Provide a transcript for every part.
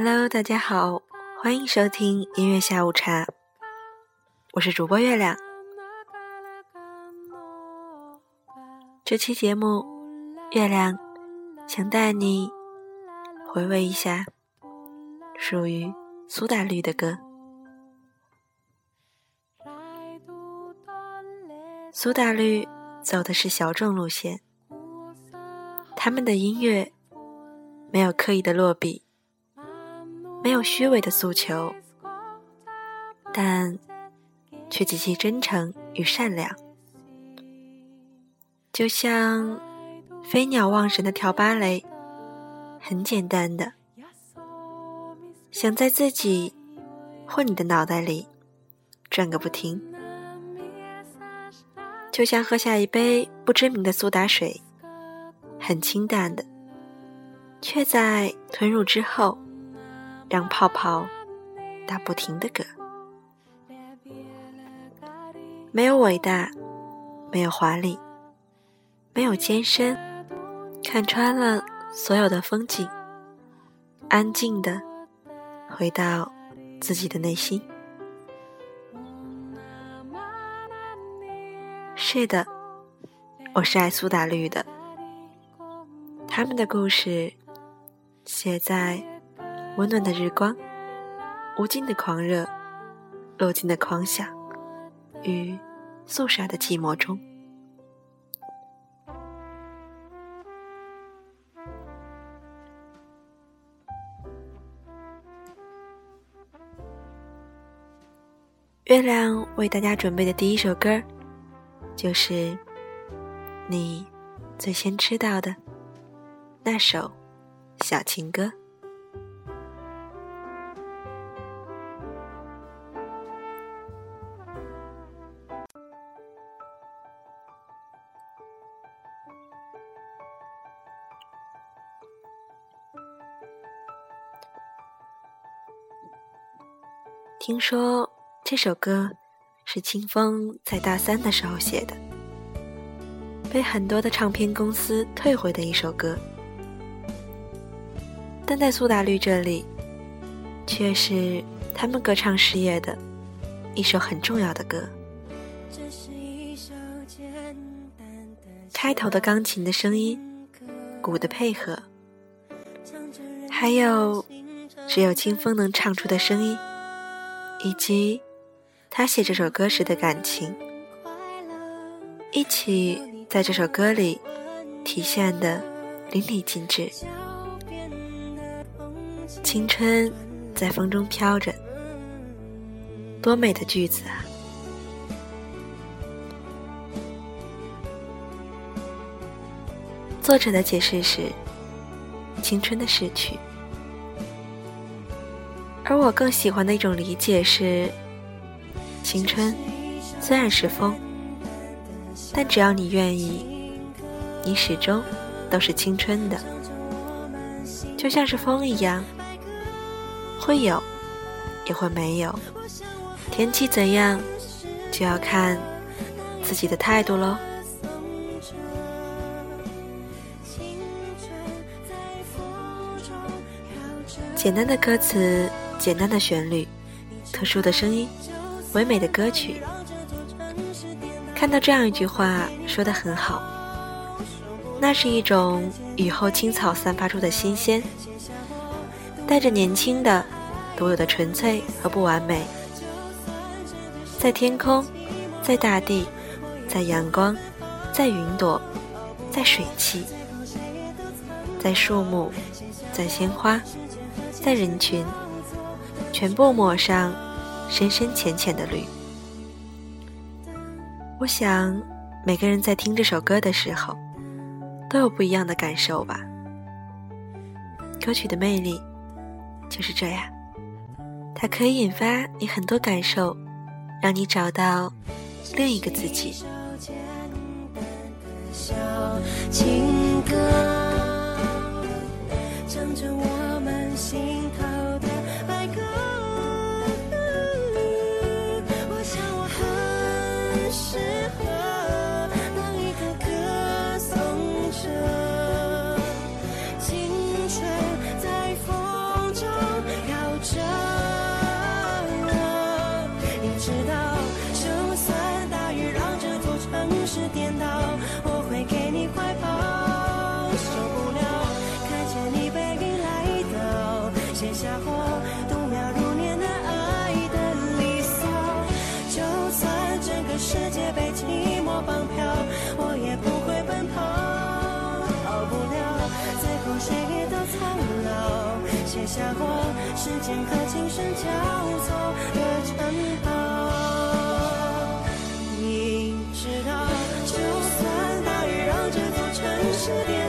Hello，大家好，欢迎收听音乐下午茶，我是主播月亮。这期节目，月亮想带你回味一下属于苏打绿的歌。苏打绿走的是小众路线，他们的音乐没有刻意的落笔。没有虚伪的诉求，但却极其真诚与善良。就像飞鸟忘神的跳芭蕾，很简单的，想在自己或你的脑袋里转个不停。就像喝下一杯不知名的苏打水，很清淡的，却在吞入之后。让泡泡打不停的嗝，没有伟大，没有华丽，没有艰深，看穿了所有的风景，安静的回到自己的内心。是的，我是爱苏打绿的，他们的故事写在。温暖的日光，无尽的狂热，落尽的狂想，与肃杀的寂寞中。月亮为大家准备的第一首歌，就是你最先知道的那首小情歌。听说这首歌是清风在大三的时候写的，被很多的唱片公司退回的一首歌，但在苏打绿这里，却是他们歌唱事业的一首很重要的歌。开头的钢琴的声音，鼓的配合，还有只有清风能唱出的声音。以及他写这首歌时的感情，一起在这首歌里体现的淋漓尽致。青春在风中飘着，多美的句子啊！作者的解释是：青春的逝去。而我更喜欢的一种理解是：青春虽然是风，但只要你愿意，你始终都是青春的，就像是风一样，会有，也会没有。天气怎样，就要看自己的态度喽。简单的歌词。简单的旋律，特殊的声音，唯美的歌曲。看到这样一句话说的很好，那是一种雨后青草散发出的新鲜，带着年轻的、独有的纯粹和不完美。在天空，在大地，在阳光，在云朵，在水汽，在树木，在鲜花，在人群。全部抹上深深浅浅的绿。我想，每个人在听这首歌的时候，都有不一样的感受吧。歌曲的魅力就是这样，它可以引发你很多感受，让你找到另一个自己。情歌，唱着我们心头下过时间和琴声交错的城堡。你知道，就算大雨让这座城市颠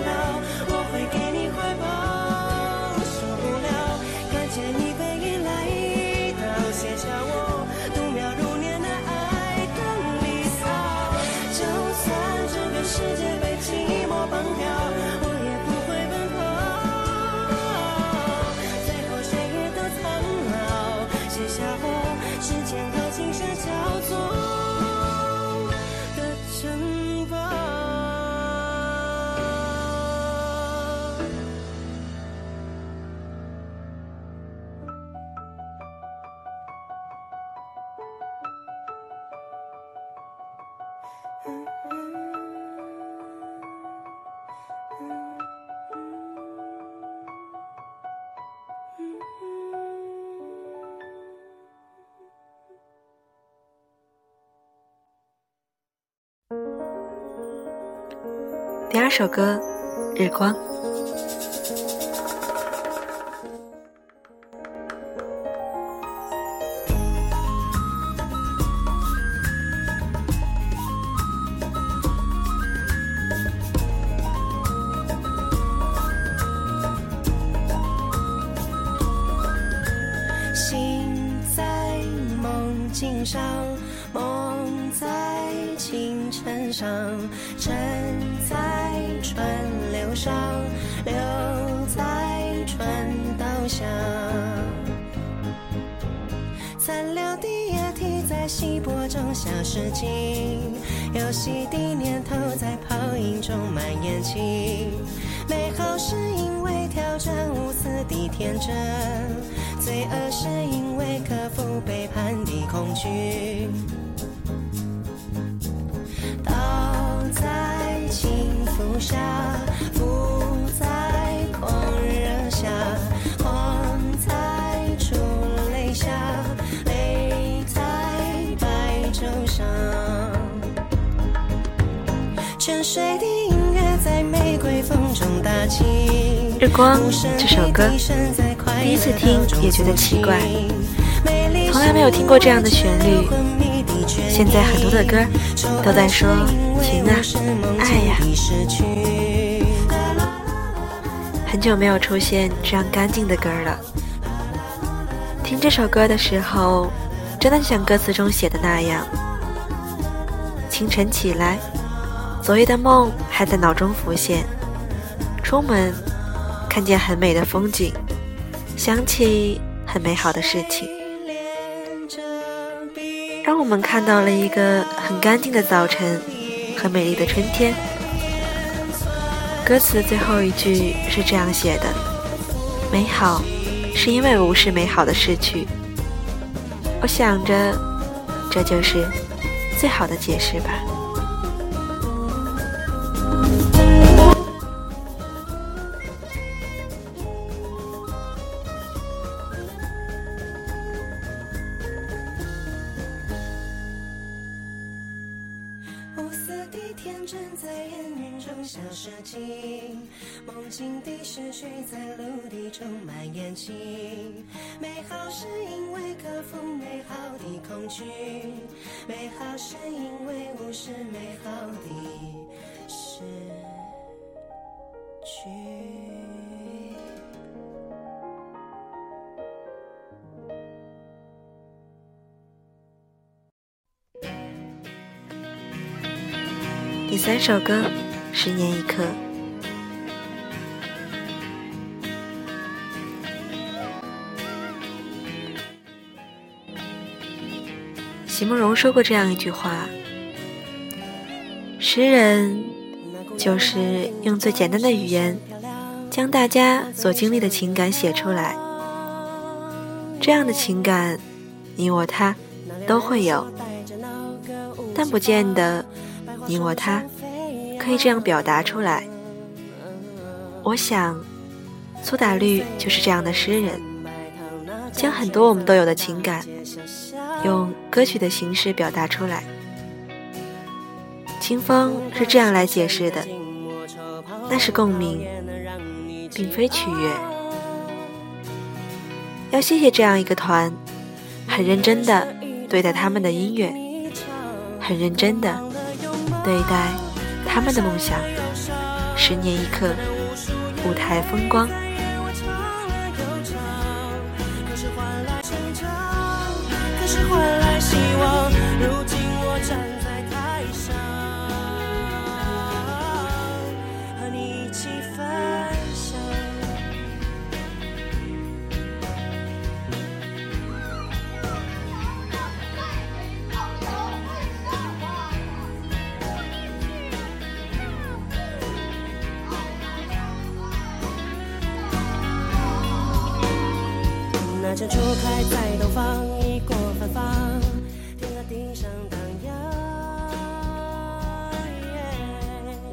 第二首歌《日光》。上，流在船道上。残留的液体在稀薄中消失尽，有洗涤念头在泡影中蔓延起。美好是因为挑战无私的天真，罪恶是因为克服背叛的恐惧。倒在轻浮下，日光这首歌，第一次听也觉得奇怪，从来没有听过这样的旋律。现在很多的歌都在说情啊、爱呀，很久没有出现这样干净的歌了。听这首歌的时候，真的像歌词中写的那样，清晨起来，昨夜的梦还在脑中浮现，出门。看见很美的风景，想起很美好的事情，让我们看到了一个很干净的早晨和美丽的春天。歌词最后一句是这样写的：“美好是因为无视美好的逝去。”我想着，这就是最好的解释吧。消失尽，梦境的失去在陆地充满眼睛。美好是因为克服美好的恐惧，美好是因为无视美好的失去。第三首歌，《十年一刻》。席慕容说过这样一句话：“诗人就是用最简单的语言，将大家所经历的情感写出来。这样的情感，你我他都会有，但不见得你我他可以这样表达出来。我想，苏打绿就是这样的诗人，将很多我们都有的情感。”用歌曲的形式表达出来。清风是这样来解释的：那是共鸣，并非取悦。要谢谢这样一个团，很认真的对待他们的音乐，很认真的对待他们的梦想。十年一刻，舞台风光。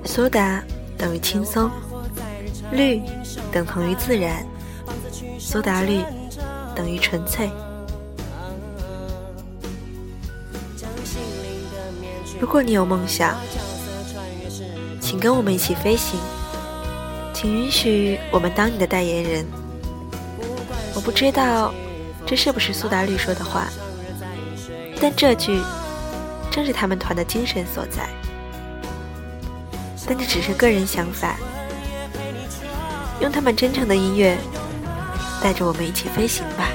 苏打等于轻松，绿等同于自然，苏打绿等于纯粹。如果你有梦想，请跟我们一起飞行，请允许我们当你的代言人。不知道这是不是苏打绿说的话，但这句正是他们团的精神所在。但这只是个人想法，用他们真诚的音乐带着我们一起飞行吧。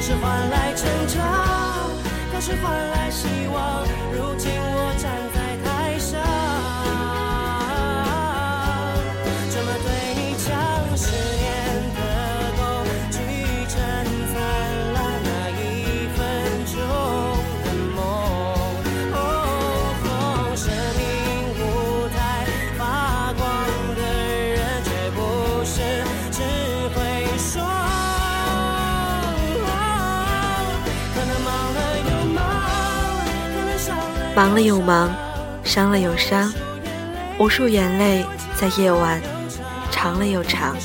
是换来成长，可是换来希望。如今忙了又忙，伤了又伤，无数眼泪在夜晚长了又长，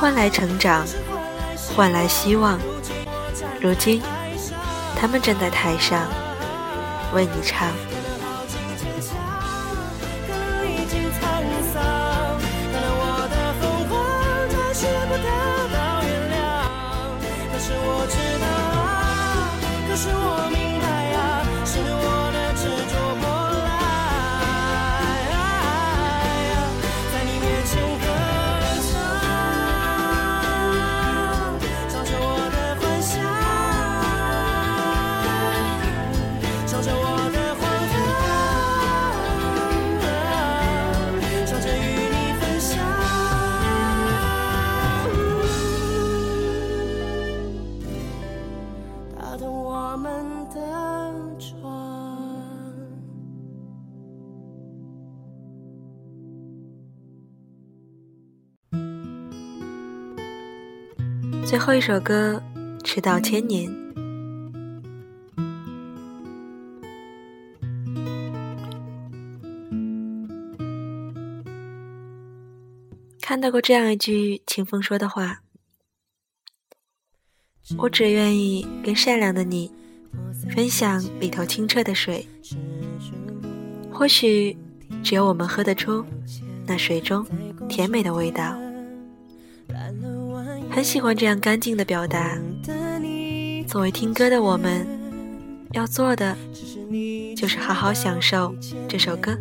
换来成长，换来希望。如今，他们站在台上，为你唱。最后一首歌《迟到千年》，看到过这样一句清风说的话：“我只愿意跟善良的你分享里头清澈的水，或许只有我们喝得出那水中甜美的味道。”很喜欢这样干净的表达。作为听歌的我们，要做的就是好好享受这首歌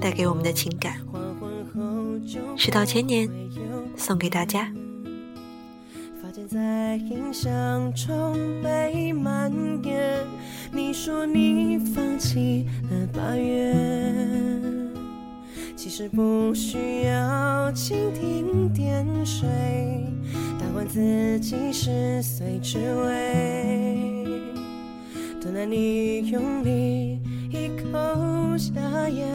带给我们的情感。迟到千年，送给大家。在印象中被蔓延。你说你放弃了八月，其实不需要蜻蜓点水。自己十岁只为等待你用力一口下咽，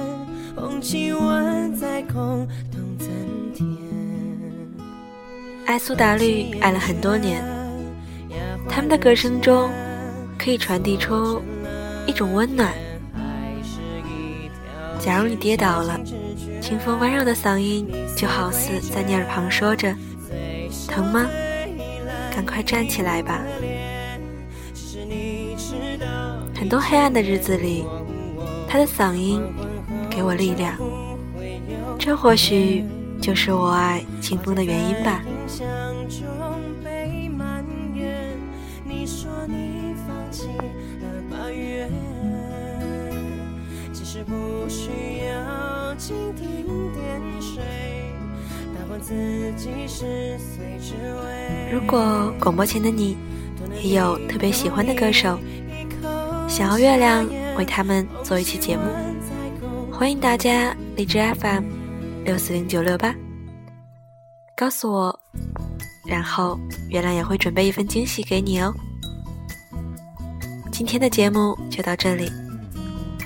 红旗吻在空洞增添。爱苏打绿爱了很多年，他们的歌声中可以传递出一种温暖。假如你跌倒了，清风温柔的嗓音就好似在你耳旁说着。疼吗？赶快站起来吧！很多黑暗的日子里，他的嗓音给我力量。这或许就是我爱清风的原因吧。如果广播前的你也有特别喜欢的歌手，想要月亮为他们做一期节目，欢迎大家荔枝 FM 六四零九六八告诉我，然后月亮也会准备一份惊喜给你哦。今天的节目就到这里，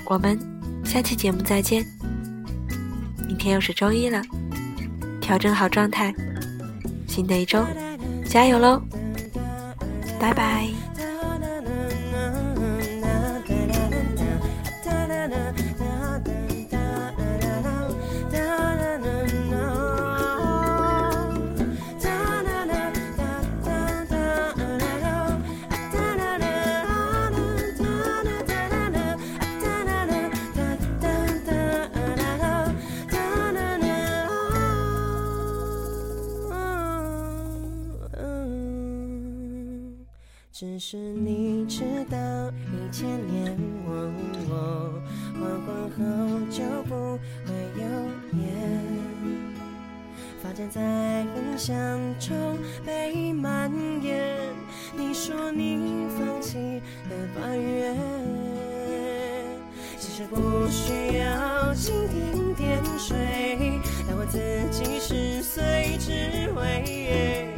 我们下期节目再见。明天又是周一了，调整好状态，新的一周加油喽！拜拜。在印象中被蔓延。你说你放弃了八月，其实不需要蜻蜓点水，但我自己十岁只为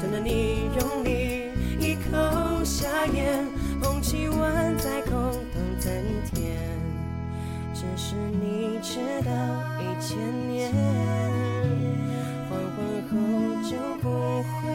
等着你用力。一口下咽，捧起碗再空洞增添。只是你知道，一千年后就不会